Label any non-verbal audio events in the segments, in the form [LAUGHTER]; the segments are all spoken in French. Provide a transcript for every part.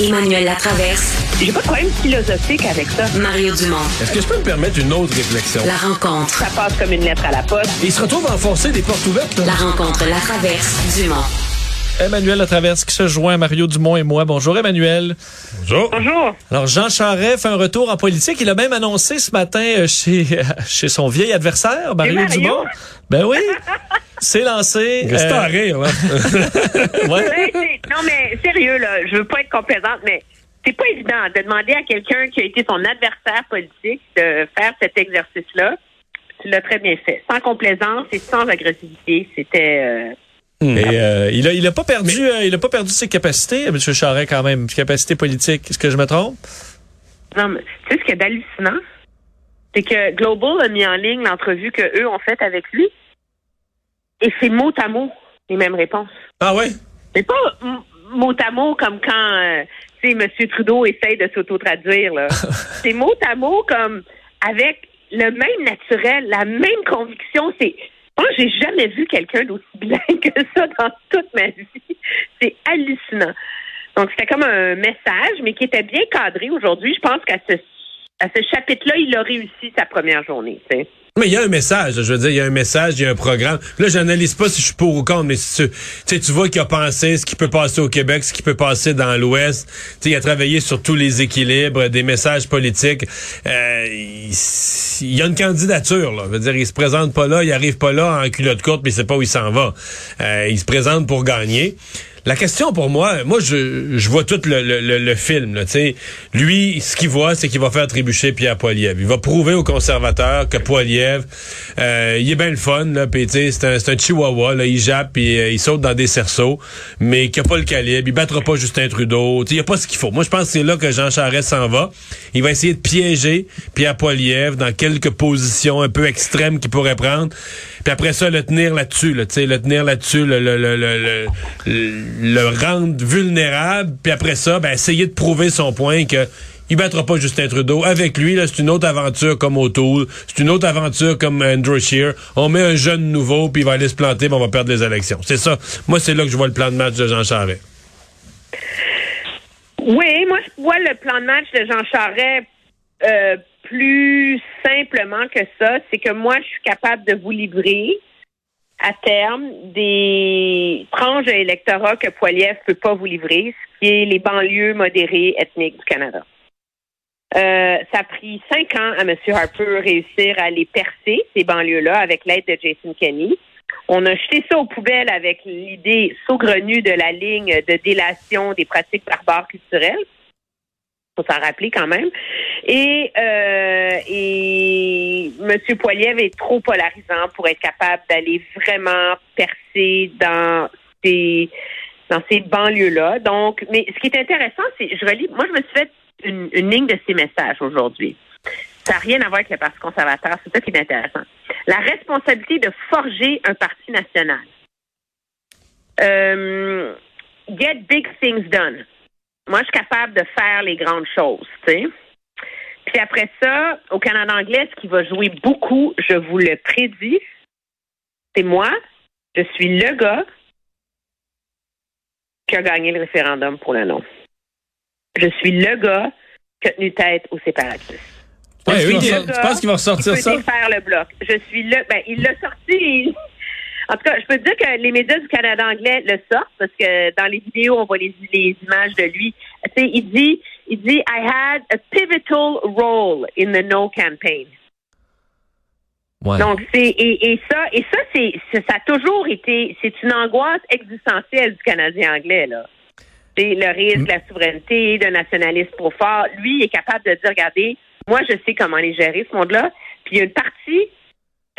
Emmanuel Latraverse. J'ai pas de problème philosophique avec ça. Mario Dumont. Est-ce que je peux me permettre une autre réflexion? La rencontre. Ça passe comme une lettre à la poste. il se retrouve à enfoncer des portes ouvertes. là. La rencontre, la traverse, Dumont. Emmanuel Latraverse qui se joint à Mario Dumont et moi. Bonjour Emmanuel. Bonjour. Bonjour. Alors Jean Charest fait un retour en politique. Il a même annoncé ce matin euh, chez, [LAUGHS] chez son vieil adversaire, Mario, Mario? Dumont. Ben oui. [LAUGHS] C'est lancé. Reste euh, à rire, ouais. [LAUGHS] Non, mais sérieux, là, je veux pas être complaisante, mais c'est pas évident de demander à quelqu'un qui a été son adversaire politique de faire cet exercice-là. Tu l'as très bien fait. Sans complaisance et sans agressivité. C'était. euh, Et euh, il a il a pas perdu euh, il a pas perdu ses capacités, M. Charest quand même, ses capacités politiques. Est-ce que je me trompe? Non, mais tu sais ce qui est hallucinant? C'est que Global a mis en ligne l'entrevue que eux ont faite avec lui. Et c'est mot à mot les mêmes réponses. Ah ouais? C'est pas mot à mot comme quand euh, tu sais M. Trudeau essaye de s'auto-traduire. là. [LAUGHS] c'est mot à mot comme avec le même naturel, la même conviction. C'est moi, j'ai jamais vu quelqu'un d'aussi bilingue [LAUGHS] que ça dans toute ma vie. C'est hallucinant. Donc, c'était comme un message, mais qui était bien cadré aujourd'hui. Je pense qu'à ce, à ce chapitre-là, il a réussi sa première journée. tu sais. Mais il y a un message, je veux dire, il y a un message, il y a un programme. Là, j'analyse pas si je suis pour ou contre, mais si tu, tu vois qu'il a pensé ce qui peut passer au Québec, ce qui peut passer dans l'Ouest. Tu il a travaillé sur tous les équilibres, des messages politiques. Euh, il, y a une candidature, là. Je veux dire, il se présente pas là, il arrive pas là en culotte courte, mais sait pas où il s'en va. Euh, il se présente pour gagner. La question pour moi, moi je, je vois tout le, le, le, le film. Là, tu sais. lui, ce qu'il voit, c'est qu'il va faire trébucher Pierre Poilievre. Il va prouver aux conservateurs que Poilievre, euh, il est bien le fun. Là, sais, c'est un, c'est un chihuahua. Là, il jappe puis euh, il saute dans des cerceaux, mais qu'il n'a pas le calibre. Il battra pas Justin Trudeau. Tu sais, Il n'y a pas ce qu'il faut. Moi, je pense que c'est là que Jean Charest s'en va. Il va essayer de piéger Pierre Poilievre dans quelques positions un peu extrêmes qu'il pourrait prendre. Puis après ça, le tenir là-dessus, là, le tenir là-dessus, le, le, le, le, rendre vulnérable. Puis après ça, ben, essayer de prouver son point que il battra pas Justin Trudeau. Avec lui, là, c'est une autre aventure comme O'Toole. C'est une autre aventure comme Andrew Scheer. On met un jeune nouveau, puis il va aller se planter, puis on va perdre les élections. C'est ça. Moi, c'est là que je vois le plan de match de Jean Charest. Oui, moi, je vois le plan de match de Jean Charest euh, plus simplement que ça. C'est que moi, je suis capable de vous livrer à terme des tranches de l'électorat que Poiliev peut pas vous livrer, ce qui est les banlieues modérées ethniques du Canada. Euh, ça a pris cinq ans à M. Harper réussir à les percer, ces banlieues-là, avec l'aide de Jason Kenney. On a jeté ça aux poubelles avec l'idée saugrenue de la ligne de délation des pratiques barbares culturelles. Faut s'en rappeler quand même. Et, euh, M. Poiliev est trop polarisant pour être capable d'aller vraiment percer dans ces dans ces banlieues-là. Donc, mais ce qui est intéressant, c'est je relis. Moi, je me suis fait une, une ligne de ces messages aujourd'hui. Ça n'a rien à voir avec le Parti conservateur. C'est ça qui est intéressant. La responsabilité de forger un parti national. Euh, get big things done. Moi, je suis capable de faire les grandes choses, tu sais. Puis après ça, au Canada anglais, ce qui va jouer beaucoup, je vous le prédis, c'est moi. Je suis le gars qui a gagné le référendum pour le non. Je suis le gars qui a tenu tête aux séparatistes. Ouais, Je oui, suis tu le gars penses qu'il va ressortir ça? défaire le bloc. Je suis le. Ben, il l'a sorti. En tout cas, je peux te dire que les médias du Canada anglais le sortent parce que dans les vidéos, on voit les, les images de lui. Tu sais, il dit, il dit, I had a pivotal role in the no campaign. Ouais. Donc c'est et, et ça et ça c'est c'est- ça a toujours été c'est une angoisse existentielle du Canadien anglais là. C'est le risque de la souveraineté, d'un nationalisme trop fort. Lui il est capable de dire regardez, moi je sais comment les gérer ce monde-là. Puis il y a une partie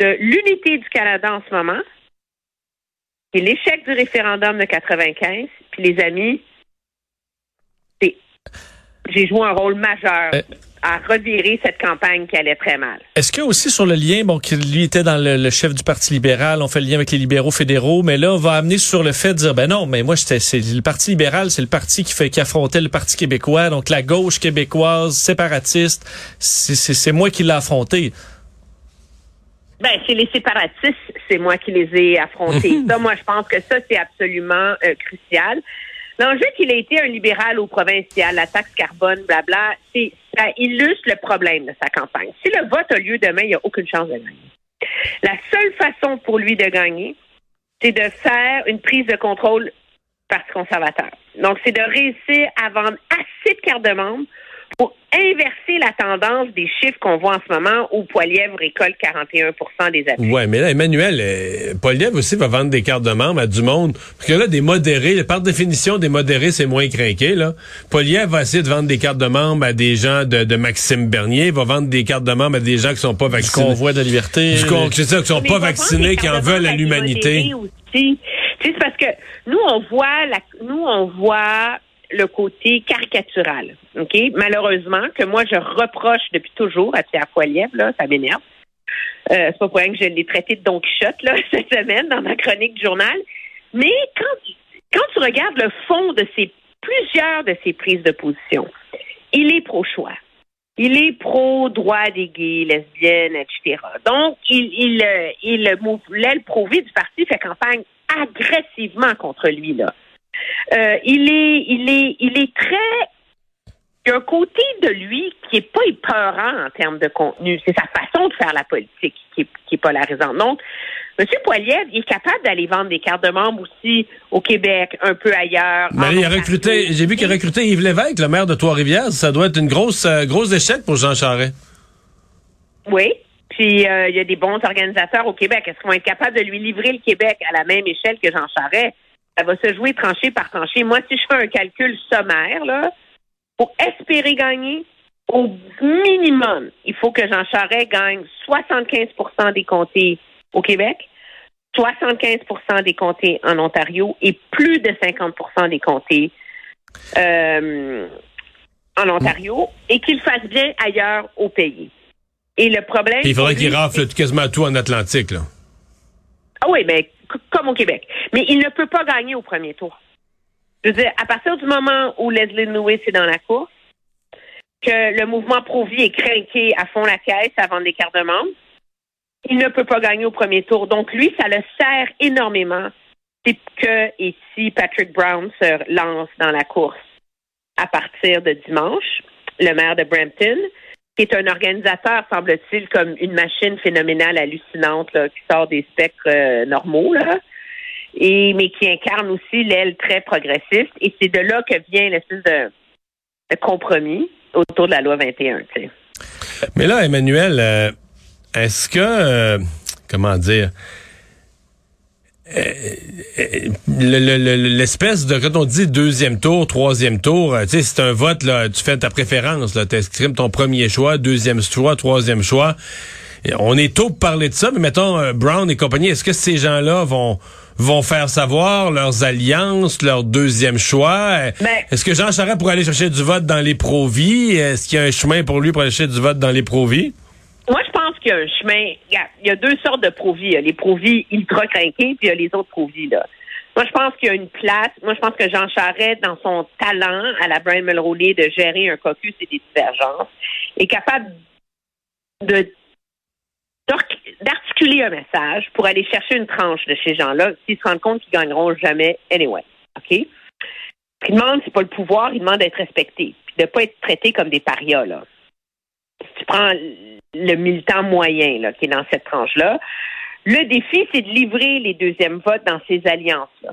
de l'unité du Canada en ce moment, qui est l'échec du référendum de 95. Puis les amis, j'ai joué un rôle majeur Euh, à revirer cette campagne qui allait très mal. Est-ce que aussi sur le lien, bon, qu'il lui était dans le, le chef du Parti libéral, on fait le lien avec les libéraux fédéraux, mais là, on va amener sur le fait de dire, ben non, mais moi, c'est le Parti libéral, c'est le parti qui fait, qui affrontait le Parti québécois, donc la gauche québécoise, séparatiste, c'est moi qui l'ai affronté. Ben, c'est les séparatistes, c'est moi qui les ai affrontés. [LAUGHS] ça, moi, je pense que ça, c'est absolument euh, crucial. L'enjeu qu'il a été un libéral au provincial, la taxe carbone, blabla, c'est ça illustre le problème de sa campagne. Si le vote a lieu demain, il n'y a aucune chance de gagner. La seule façon pour lui de gagner, c'est de faire une prise de contrôle Parti conservateur. Donc, c'est de réussir à vendre assez de cartes de membres pour inverser la tendance des chiffres qu'on voit en ce moment où Poilièvre récolte 41 des appuis. Oui, mais là, Emmanuel, euh, Poilièvre aussi va vendre des cartes de membres à du monde. Parce que là, des modérés, par définition, des modérés, c'est moins craqué, là. Poilièvre va essayer de vendre des cartes de membres à des gens de, de Maxime Bernier, va vendre des cartes de membres à des gens qui sont pas vaccinés. Du convoi de liberté. Du con, c'est ça, qui sont pas vaccinés, qui en veulent à l'humanité. C'est parce que nous, on voit la, nous, on voit le côté caricatural, OK? Malheureusement, que moi, je reproche depuis toujours à Pierre Poilievre, là, ça m'énerve. Euh, c'est pas pour rien que je l'ai traité de Don Quichotte, là, [LAUGHS] cette semaine, dans ma chronique du journal. Mais quand, quand tu regardes le fond de ces, plusieurs de ces prises de position, il est pro-choix. Il est pro-droit des gays, lesbiennes, etc. Donc, il, il, euh, il, l'aile pro-vie du parti fait campagne agressivement contre lui, là. Euh, il est, il est, il est très. Il y a un côté de lui qui est pas épeurant en termes de contenu. C'est sa façon de faire la politique qui est, qui est polarisante. Donc, M. Poiliev, il est capable d'aller vendre des cartes de membres aussi au Québec, un peu ailleurs. Mais il a recruté, j'ai vu qu'il a recruté Yves Lévesque, le maire de Trois-Rivières. Ça doit être une grosse, euh, grosse échec pour Jean Charest. Oui. Puis euh, il y a des bons organisateurs au Québec. Est-ce qu'on va être capable de lui livrer le Québec à la même échelle que Jean Charest? Ça va se jouer tranché par tranché. Moi, si je fais un calcul sommaire, là, pour espérer gagner, au minimum, il faut que Jean Charest gagne 75% des comtés au Québec, 75% des comtés en Ontario et plus de 50% des comtés euh, en Ontario et qu'il fasse bien ailleurs au pays. Et le problème. il faudrait qu'il rafle quasiment tout en Atlantique, là. Ah oui, mais comme au Québec. Mais il ne peut pas gagner au premier tour. Je veux dire, à partir du moment où Leslie Lewis est dans la course, que le mouvement Pro-Vie est craqué à fond la caisse avant des cartes de membres, il ne peut pas gagner au premier tour. Donc, lui, ça le sert énormément. Et si Patrick Brown se lance dans la course à partir de dimanche, le maire de Brampton, qui est un organisateur, semble-t-il, comme une machine phénoménale hallucinante qui sort des spectres euh, normaux, là, et mais qui incarne aussi l'aile très progressiste. Et c'est de là que vient l'espèce de, compromis autour de la loi 21. Mais là, Emmanuel, euh, est-ce que, euh, comment dire, l'espèce de quand on dit deuxième tour, troisième tour, euh, tu sais, c'est un vote là, tu fais ta préférence là, tu exprimes ton premier choix, deuxième choix, troisième choix. on est tôt pour parler de ça, mais mettons euh, Brown et compagnie, est-ce que ces gens-là vont vont faire savoir leurs alliances, leur deuxième choix? Ben Est-ce que Jean Charest pourrait aller chercher du vote dans les pro-vie Est-ce qu'il y a un chemin pour lui pour aller chercher du vote dans les pro-vie moi, je pense qu'il y a un chemin. Il y a deux sortes de provis. Il y a les provis ultra craqués, puis il y a les autres provis. Là. Moi, je pense qu'il y a une place. Moi, je pense que Jean Charest, dans son talent à la Brian Mulroney de gérer un caucus et des divergences, est capable de d'articuler un message pour aller chercher une tranche de ces gens-là s'ils se rendent compte qu'ils gagneront jamais anyway. OK? Qu'ils demandent, c'est pas le pouvoir, ils demandent d'être respectés, puis de pas être traités comme des parias, là. Si tu prends le militant moyen qui est dans cette tranche-là. Le défi, c'est de livrer les deuxièmes votes dans ces alliances-là.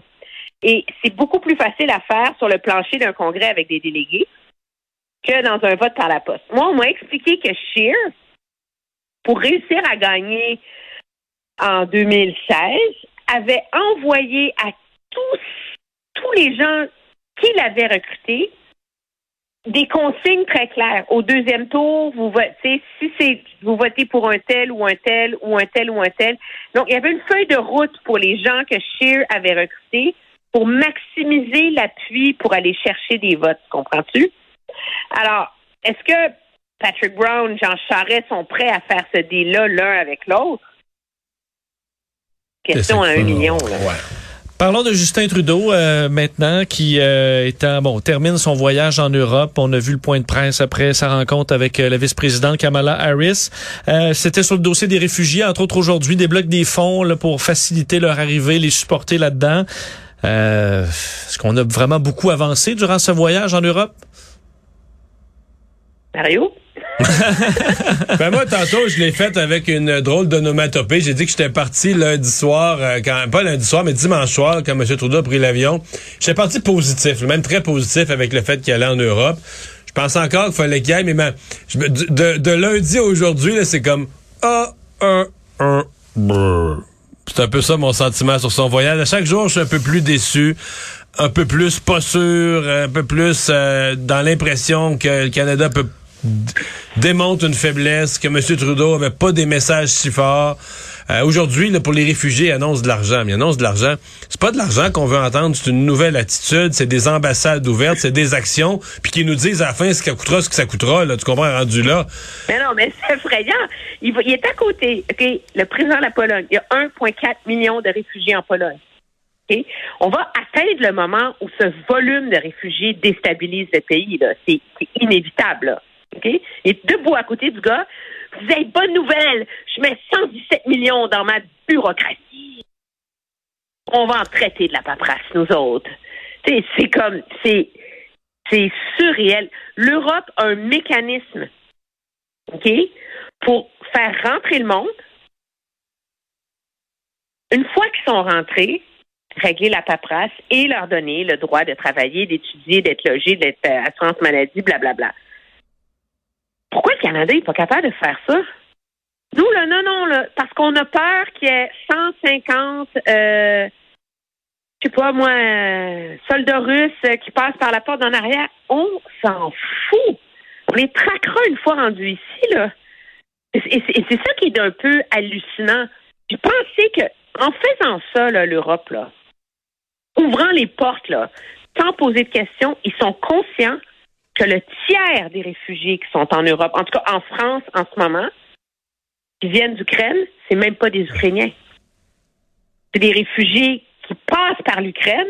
Et c'est beaucoup plus facile à faire sur le plancher d'un congrès avec des délégués que dans un vote par la poste. Moi, on m'a expliqué que Scheer, pour réussir à gagner en 2016, avait envoyé à tous, tous les gens qu'il avait recrutés des consignes très claires. Au deuxième tour, vous votez, si c'est vous votez pour un tel ou un tel ou un tel ou un tel. Donc, il y avait une feuille de route pour les gens que Scheer avait recrutés pour maximiser l'appui pour aller chercher des votes. Comprends-tu? Alors, est-ce que Patrick Brown, Jean Charest sont prêts à faire ce deal-là l'un avec l'autre? Question à un million. Là. Parlons de Justin Trudeau euh, maintenant, qui euh, bon termine son voyage en Europe. On a vu le point de presse après sa rencontre avec euh, la vice-présidente Kamala Harris. Euh, c'était sur le dossier des réfugiés, entre autres aujourd'hui, débloque des fonds là, pour faciliter leur arrivée, les supporter là-dedans. Euh, Est-ce qu'on a vraiment beaucoup avancé durant ce voyage en Europe? Mario? Ben moi, tantôt, je l'ai fait avec une drôle d'onomatopée. J'ai dit que j'étais parti lundi soir, euh, quand, pas lundi soir, mais dimanche soir, quand M. Trudeau a pris l'avion. J'étais parti positif, même très positif avec le fait qu'il allait en Europe. Je pense encore qu'il fallait qu'il aille, mais ben, je de, de lundi à aujourd'hui, c'est comme ah, un, un. C'est un peu ça mon sentiment sur son voyage. À chaque jour, je suis un peu plus déçu, un peu plus pas sûr, un peu plus euh, dans l'impression que le Canada peut démontre une faiblesse, que M. Trudeau avait pas des messages si forts. Euh, Aujourd'hui, pour les réfugiés, annonce de l'argent. Mais annonce de l'argent. C'est pas de l'argent qu'on veut entendre, c'est une nouvelle attitude, c'est des ambassades ouvertes, c'est des actions, puis qui nous disent à la fin ce que coûtera, ce que ça coûtera. Là, tu comprends, rendu là. Mais non, mais c'est effrayant. Il, il est à côté. OK? Le président de la Pologne, il y a 1,4 million de réfugiés en Pologne. On va atteindre le moment où ce volume de réfugiés déstabilise le pays. C'est inévitable. OK? Debout à côté du gars. Vous avez bonne nouvelle. Je mets 117 millions dans ma bureaucratie. On va en traiter de la paperasse, nous autres. C'est comme, c'est, c'est surréel. L'Europe a un mécanisme OK? Pour faire rentrer le monde. Une fois qu'ils sont rentrés, régler la paperasse et leur donner le droit de travailler, d'étudier, d'être logé, d'être euh, assurance maladie, blablabla. Pourquoi le Canada n'est pas capable de faire ça? Nous, là, non, non, là, parce qu'on a peur qu'il y ait 150, euh, je sais pas moi, euh, soldats russes euh, qui passent par la porte en arrière. On s'en fout. On les traquera une fois rendus ici, là. Et c'est ça qui est un peu hallucinant. J'ai pensé que, en faisant ça, l'Europe, là, ouvrant les portes, là, sans poser de questions, ils sont conscients que le tiers des réfugiés qui sont en Europe, en tout cas en France en ce moment, qui viennent d'Ukraine, c'est même pas des Ukrainiens. C'est des réfugiés qui passent par l'Ukraine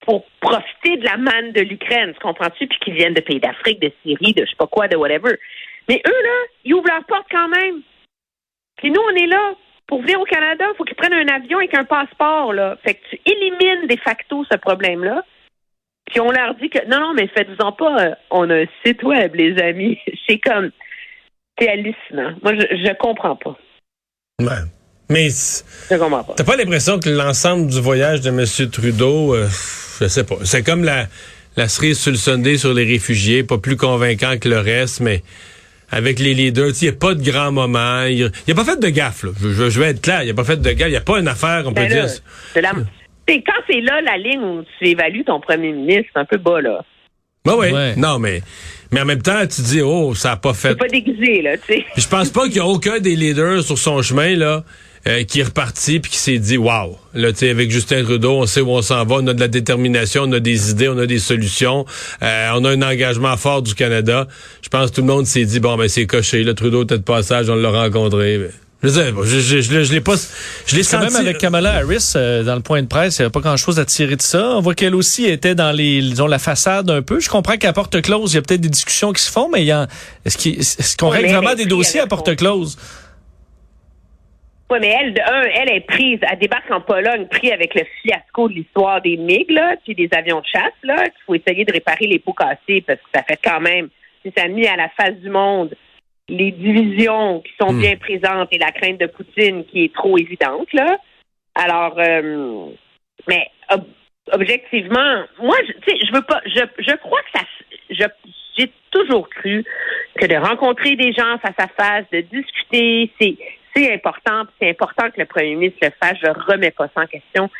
pour profiter de la manne de l'Ukraine, tu comprends-tu, puis qui viennent de pays d'Afrique, de Syrie, de je sais pas quoi, de whatever. Mais eux, là, ils ouvrent leurs portes quand même. Puis nous, on est là. Pour venir au Canada, il faut qu'ils prennent un avion avec un passeport, là. Fait que tu élimines de facto ce problème-là. Puis on leur dit que non, non, mais faites-vous-en pas, euh, on a un site web, les amis. [LAUGHS] C'est comme c'est hallucinant. Moi, je, je comprends pas. Ouais. Mais Je comprends pas. t'as pas l'impression que l'ensemble du voyage de M. Trudeau, euh, je sais pas, c'est comme la, la cerise sur le Sunday sur les réfugiés, pas plus convaincant que le reste, mais avec les leaders, il n'y a pas de grands moments. Il n'a pas fait de gaffe, là. Je, je- je vais être clair, il n'a pas fait de gaffe. Il n'y a pas une affaire peut Ben là, dire. C'est quand c'est là la ligne où tu évalues ton premier ministre, c'est un peu bas, là. Ouais, ouais. Ouais. Non, mais, mais en même temps, tu dis, oh, ça n'a pas fait. C'est pas déguisé, là, tu sais. Je pense pas qu'il y a aucun des leaders sur son chemin là euh, qui est reparti puis qui s'est dit waouh là tu sais avec Justin Trudeau on sait où on s'en va on a de la détermination on a des idées on a des solutions euh, on a un engagement fort du Canada je pense que tout le monde s'est dit bon ben c'est coché là Trudeau était de passage on l'a rencontré Mais, je je, je, je, je l'ai pas je l'ai Quand senti même avec Kamala Harris, euh, dans le point de presse, il n'y avait pas grand-chose à tirer de ça. On voit qu'elle aussi était dans les, disons, la façade un peu. Je comprends qu'à porte close, il y a peut-être des discussions qui se font, mais il y a, est-ce qu'il- est-ce qu'on Ouais, règle mais vraiment des est dossiers à porte close? Oui, mais elle, de un, elle est prise, elle débarque en Pologne, prise avec le fiasco de l'histoire des MiG, là, puis des avions de chasse, là, qu'il faut essayer de réparer les pots cassés parce que ça fait quand même, si ça a mis à la face du monde les divisions qui sont Hmm. bien présentes et la crainte de Poutine qui est trop évidente, là. Alors, euh, mais ob- objectivement, moi, je- tu sais, je veux pas, je, je crois que ça, je, j'ai toujours cru que de rencontrer des gens face à face, de discuter, c'est, c'est important. C'est important que le premier ministre le fasse. Je remets pas ça en question.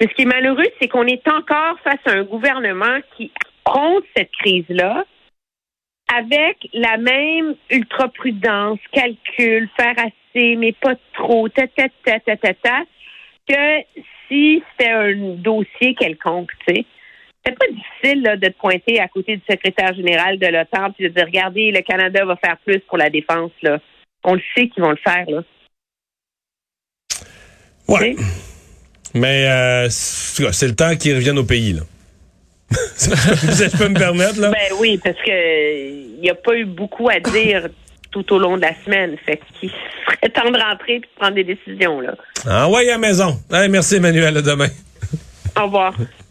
Mais ce qui est malheureux, c'est qu'on est encore face à un gouvernement qui affronte cette crise-là avec la même ultra-prudence, calcul, faire assez, mais pas trop, ta, ta, ta, ta, ta, ta, que si c'était un dossier quelconque, tu sais. C'est pas difficile là, de te pointer à côté du secrétaire général de l'OTAN puis de dire regardez, le Canada va faire plus pour la défense. Là. On le sait qu'ils vont le faire. Là. ouais Tu sais? mais euh, c'est c'est le temps qu'ils reviennent au pays là si je peux me permettre là? Ben oui, parce que il n'y a pas eu beaucoup à dire tout au long de la semaine. Fait qu'il serait temps de rentrer et de prendre des décisions. Là. envoyez à la maison merci Emmanuel à demain Au revoir.